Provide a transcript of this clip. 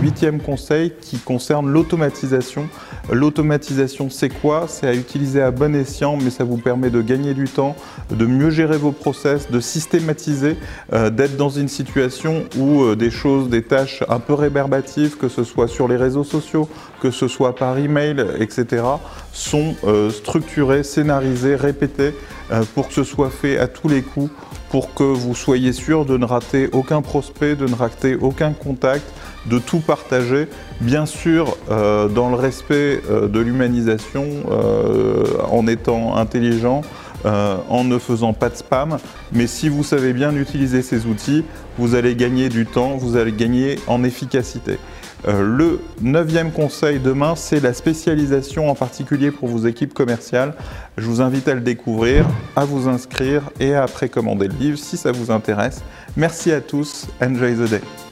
huitième conseil qui concerne l'automatisation. L'automatisation, c'est quoi? C'est à utiliser à bon escient, mais ça vous permet de gagner du temps, de mieux gérer vos process, de systématiser, euh, d'être dans une situation où euh, des choses, des tâches un peu réberbatives, que ce soit sur les réseaux sociaux, que ce soit par email, etc., sont euh, structurées, scénarisées, répétées pour que ce soit fait à tous les coups pour que vous soyez sûr de ne rater aucun prospect, de ne rater aucun contact, de tout partager, bien sûr euh, dans le respect euh, de l'humanisation, euh, en étant intelligent, en ne faisant pas de spam. Mais si vous savez bien utiliser ces outils, vous allez gagner du temps, vous allez gagner en efficacité. Euh, le neuvième conseil demain, c'est la spécialisation en particulier pour vos équipes commerciales. Je vous invite à le découvrir, à vous inscrire et à précommander le livre si ça vous intéresse. Merci à tous, enjoy the day.